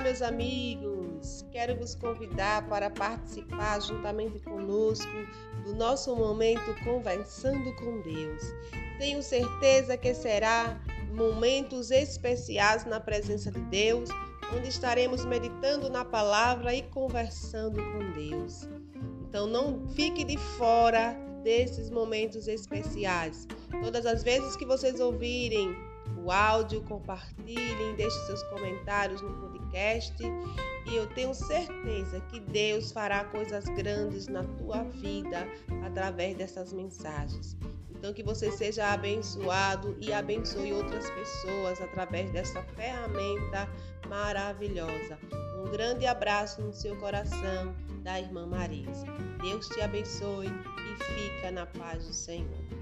meus amigos! Quero vos convidar para participar juntamente conosco do nosso momento Conversando com Deus. Tenho certeza que será momentos especiais na presença de Deus, onde estaremos meditando na palavra e conversando com Deus. Então não fique de fora desses momentos especiais. Todas as vezes que vocês ouvirem o áudio, compartilhem, deixem seus comentários no podcast e eu tenho certeza que Deus fará coisas grandes na tua vida através dessas mensagens. Então, que você seja abençoado e abençoe outras pessoas através dessa ferramenta maravilhosa. Um grande abraço no seu coração da irmã Marisa. Deus te abençoe e fica na paz do Senhor.